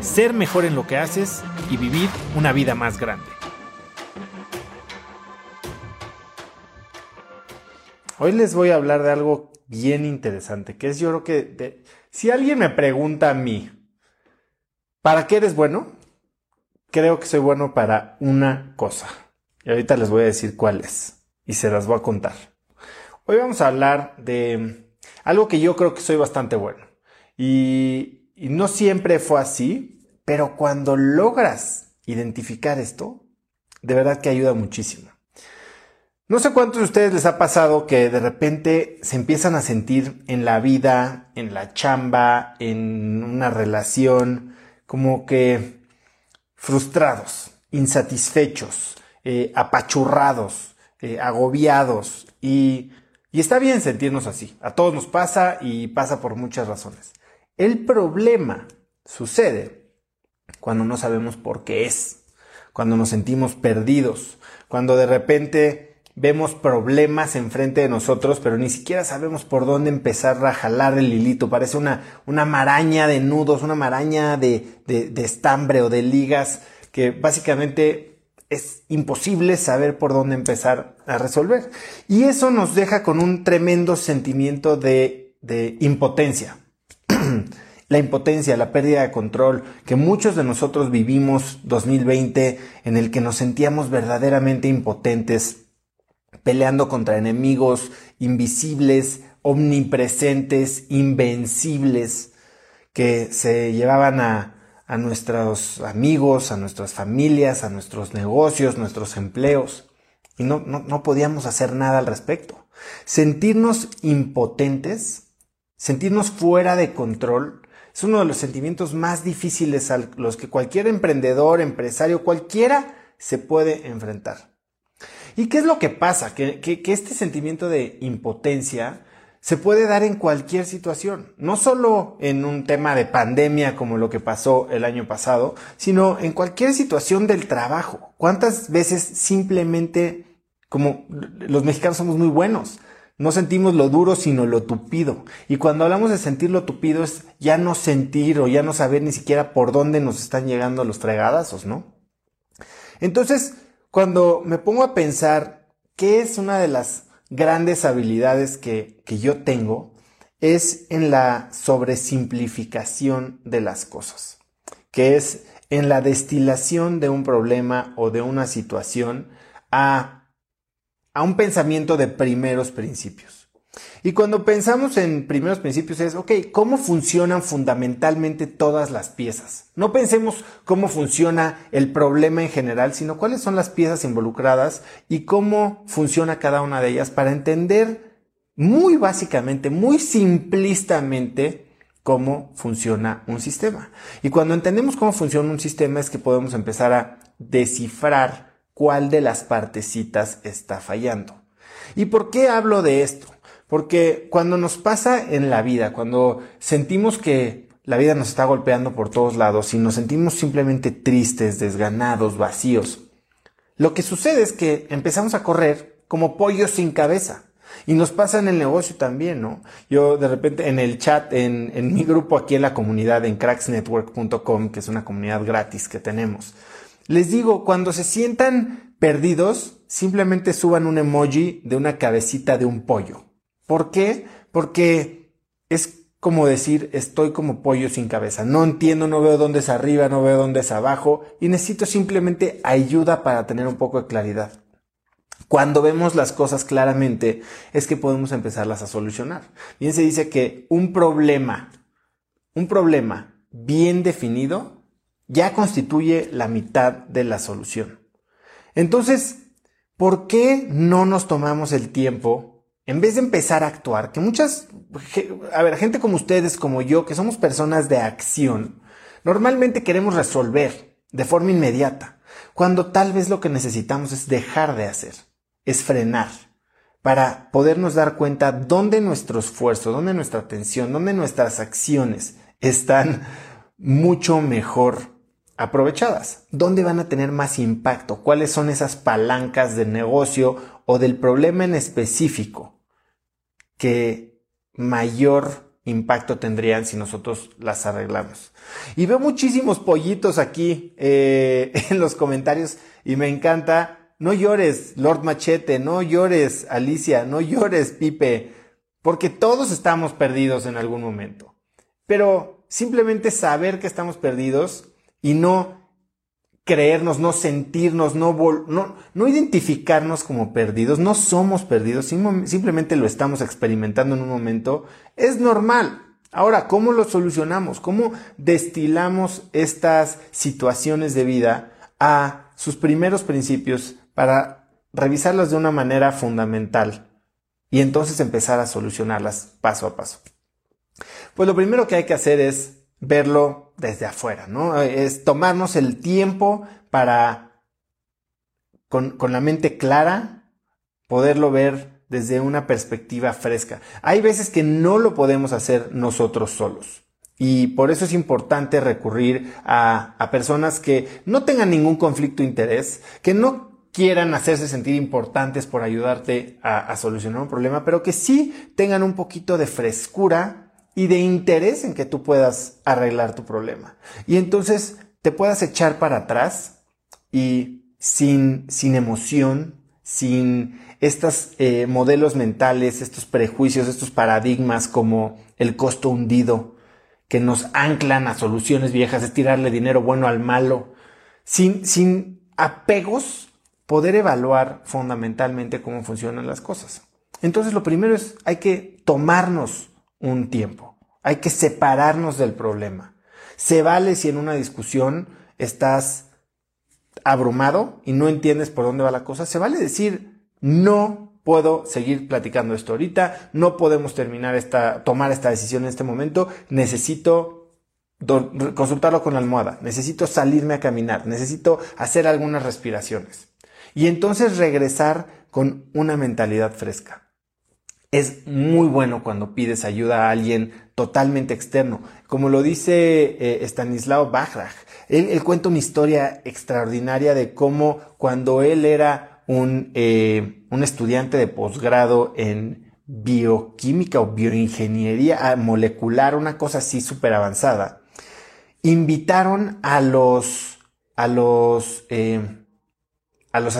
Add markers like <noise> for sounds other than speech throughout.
ser mejor en lo que haces y vivir una vida más grande. Hoy les voy a hablar de algo bien interesante, que es yo creo que si alguien me pregunta a mí, ¿para qué eres bueno? Creo que soy bueno para una cosa. Y ahorita les voy a decir cuál es. Y se las voy a contar. Hoy vamos a hablar de algo que yo creo que soy bastante bueno. Y, y no siempre fue así, pero cuando logras identificar esto, de verdad que ayuda muchísimo. No sé cuántos de ustedes les ha pasado que de repente se empiezan a sentir en la vida, en la chamba, en una relación, como que frustrados, insatisfechos, eh, apachurrados, eh, agobiados y, y está bien sentirnos así. A todos nos pasa y pasa por muchas razones. El problema sucede cuando no sabemos por qué es, cuando nos sentimos perdidos, cuando de repente vemos problemas enfrente de nosotros, pero ni siquiera sabemos por dónde empezar a jalar el hilito. Parece una, una maraña de nudos, una maraña de, de, de estambre o de ligas que básicamente es imposible saber por dónde empezar a resolver. Y eso nos deja con un tremendo sentimiento de, de impotencia. <clears throat> la impotencia, la pérdida de control, que muchos de nosotros vivimos 2020 en el que nos sentíamos verdaderamente impotentes peleando contra enemigos invisibles, omnipresentes, invencibles, que se llevaban a, a nuestros amigos, a nuestras familias, a nuestros negocios, nuestros empleos, y no, no, no podíamos hacer nada al respecto. Sentirnos impotentes, sentirnos fuera de control, es uno de los sentimientos más difíciles a los que cualquier emprendedor, empresario, cualquiera se puede enfrentar. ¿Y qué es lo que pasa? Que, este sentimiento de impotencia se puede dar en cualquier situación, no solo en un tema de pandemia como lo que pasó el año pasado, sino en cualquier situación del trabajo. ¿Cuántas veces simplemente, como los mexicanos somos muy buenos, no sentimos lo duro sino lo tupido? Y cuando hablamos de sentir lo tupido es ya no sentir o ya no saber ni siquiera por dónde nos están llegando los fregadazos, ¿no? Entonces, cuando me pongo a pensar qué es una de las grandes habilidades que, que yo tengo, es en la sobresimplificación de las cosas, que es en la destilación de un problema o de una situación a, a un pensamiento de primeros principios. Y cuando pensamos en primeros principios es, ok, ¿cómo funcionan fundamentalmente todas las piezas? No pensemos cómo funciona el problema en general, sino cuáles son las piezas involucradas y cómo funciona cada una de ellas para entender muy básicamente, muy simplistamente, cómo funciona un sistema. Y cuando entendemos cómo funciona un sistema es que podemos empezar a descifrar cuál de las partecitas está fallando. ¿Y por qué hablo de esto? Porque cuando nos pasa en la vida, cuando sentimos que la vida nos está golpeando por todos lados y nos sentimos simplemente tristes, desganados, vacíos, lo que sucede es que empezamos a correr como pollos sin cabeza. Y nos pasa en el negocio también, ¿no? Yo de repente en el chat, en, en mi grupo aquí en la comunidad, en cracksnetwork.com, que es una comunidad gratis que tenemos, les digo, cuando se sientan perdidos, simplemente suban un emoji de una cabecita de un pollo. ¿Por qué? Porque es como decir, estoy como pollo sin cabeza. No entiendo, no veo dónde es arriba, no veo dónde es abajo y necesito simplemente ayuda para tener un poco de claridad. Cuando vemos las cosas claramente es que podemos empezarlas a solucionar. Bien se dice que un problema, un problema bien definido ya constituye la mitad de la solución. Entonces, ¿por qué no nos tomamos el tiempo en vez de empezar a actuar, que muchas, a ver, gente como ustedes, como yo, que somos personas de acción, normalmente queremos resolver. de forma inmediata, cuando tal vez lo que necesitamos es dejar de hacer, es frenar, para podernos dar cuenta dónde nuestro esfuerzo, dónde nuestra atención, dónde nuestras acciones están mucho mejor aprovechadas, dónde van a tener más impacto, cuáles son esas palancas del negocio o del problema en específico que mayor impacto tendrían si nosotros las arreglamos. Y veo muchísimos pollitos aquí eh, <laughs> en los comentarios y me encanta. No llores, Lord Machete, no llores, Alicia, no llores, Pipe, porque todos estamos perdidos en algún momento. Pero simplemente saber que estamos perdidos y no creernos, no sentirnos, no, no, no identificarnos como perdidos, no somos perdidos, simplemente lo estamos experimentando en un momento, es normal. Ahora, ¿cómo lo solucionamos? ¿Cómo destilamos estas situaciones de vida a sus primeros principios para revisarlas de una manera fundamental y entonces empezar a solucionarlas paso a paso? Pues lo primero que hay que hacer es verlo desde afuera, ¿no? Es tomarnos el tiempo para, con, con la mente clara, poderlo ver desde una perspectiva fresca. Hay veces que no lo podemos hacer nosotros solos. Y por eso es importante recurrir a, a, personas que no tengan ningún conflicto de interés, que no quieran hacerse sentir importantes por ayudarte a, a solucionar un problema, pero que sí tengan un poquito de frescura y de interés en que tú puedas arreglar tu problema. Y entonces te puedas echar para atrás y sin, sin emoción, sin estos eh, modelos mentales, estos prejuicios, estos paradigmas como el costo hundido, que nos anclan a soluciones viejas, es tirarle dinero bueno al malo, sin, sin apegos, poder evaluar fundamentalmente cómo funcionan las cosas. Entonces lo primero es, hay que tomarnos un tiempo. Hay que separarnos del problema. Se vale si en una discusión estás abrumado y no entiendes por dónde va la cosa. Se vale decir, no puedo seguir platicando esto ahorita, no podemos terminar esta, tomar esta decisión en este momento, necesito consultarlo con la almohada, necesito salirme a caminar, necesito hacer algunas respiraciones. Y entonces regresar con una mentalidad fresca. Es muy bueno cuando pides ayuda a alguien totalmente externo. Como lo dice eh, Stanislao Bachrach, él, cuenta una historia extraordinaria de cómo cuando él era un, eh, un estudiante de posgrado en bioquímica o bioingeniería molecular, una cosa así súper avanzada, invitaron a los, a los, eh, a los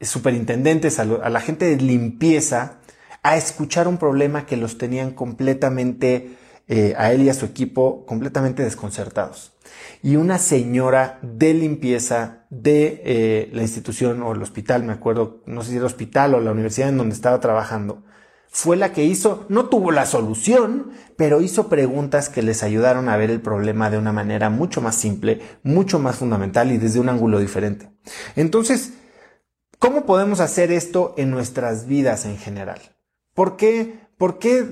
superintendentes, a la gente de limpieza, a escuchar un problema que los tenían completamente, eh, a él y a su equipo, completamente desconcertados. Y una señora de limpieza de eh, la institución o el hospital, me acuerdo, no sé si era hospital o la universidad en donde estaba trabajando, fue la que hizo, no tuvo la solución, pero hizo preguntas que les ayudaron a ver el problema de una manera mucho más simple, mucho más fundamental y desde un ángulo diferente. Entonces, ¿cómo podemos hacer esto en nuestras vidas en general? ¿Por qué, ¿Por qué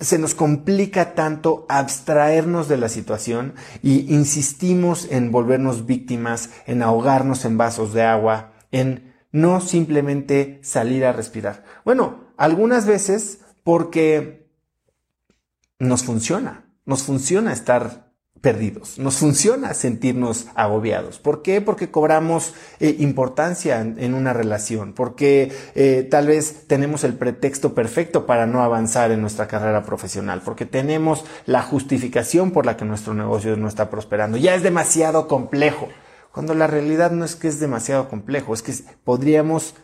se nos complica tanto abstraernos de la situación y insistimos en volvernos víctimas, en ahogarnos en vasos de agua, en no simplemente salir a respirar? Bueno, algunas veces porque nos funciona, nos funciona estar perdidos. Nos funciona sentirnos agobiados. ¿Por qué? Porque cobramos eh, importancia en, una relación, porque eh, tal vez tenemos el pretexto perfecto para no avanzar en nuestra carrera profesional, porque tenemos la justificación por la que nuestro negocio no está prosperando. Ya es demasiado complejo, cuando la realidad no es que es demasiado complejo, es que podríamos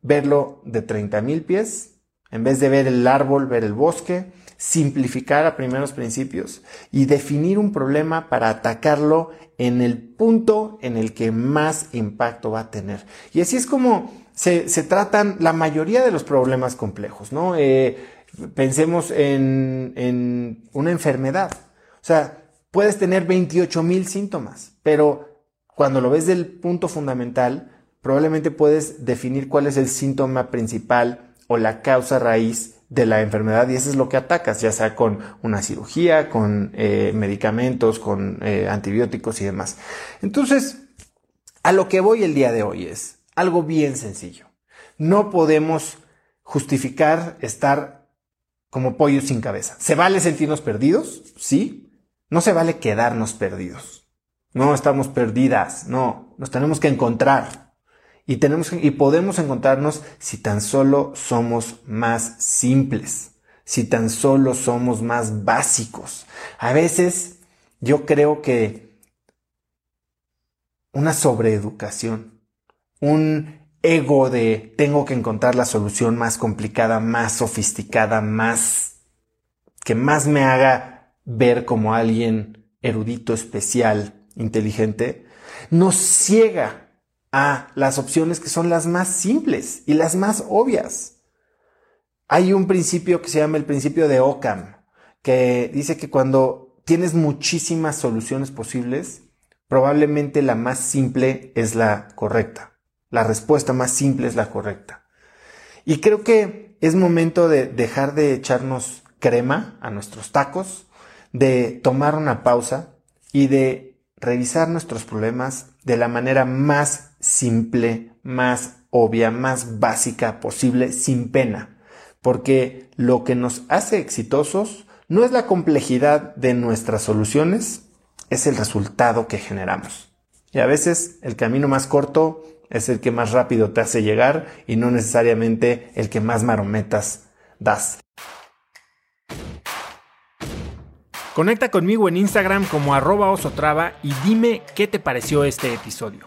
verlo de 30 mil pies, en vez de ver el árbol, ver el bosque, simplificar a primeros principios y definir un problema para atacarlo en el punto en el que más impacto va a tener. Y así es como se, tratan la mayoría de los problemas complejos, ¿no? Eh, pensemos en, en una enfermedad. O sea, puedes tener 28 mil síntomas, pero cuando lo ves del punto fundamental, probablemente puedes definir cuál es el síntoma principal o la causa raíz de la enfermedad y eso es lo que atacas, ya sea con una cirugía, con eh, medicamentos, con eh, antibióticos y demás. Entonces, A lo que voy el día de hoy es algo bien sencillo. No podemos justificar estar como pollos sin cabeza. ¿Se vale sentirnos perdidos? Sí. No se vale quedarnos perdidos. No estamos perdidas. No, nos tenemos que encontrar. Y tenemos y podemos encontrarnos si tan solo somos más simples, si tan solo somos más básicos. A veces yo creo que una sobreeducación, un ego de tengo que encontrar la solución más complicada, más sofisticada, más que más me haga ver como alguien erudito, especial, inteligente, nos ciega a las opciones que son las más simples y las más obvias. Hay un principio que se llama el principio de Ockham, que dice que cuando tienes muchísimas soluciones posibles, probablemente la más simple es la correcta. La respuesta más simple es la correcta. Y creo que es momento de dejar de echarnos crema a nuestros tacos, de tomar una pausa y de revisar nuestros problemas de la manera más simple, más obvia, más básica posible, sin pena. Porque lo que nos hace exitosos no es la complejidad de nuestras soluciones, es el resultado que generamos. Y a veces el camino más corto es el que más rápido te hace llegar y no necesariamente el que más marometas das. Conecta conmigo en Instagram como arroba osotrava y dime qué te pareció este episodio.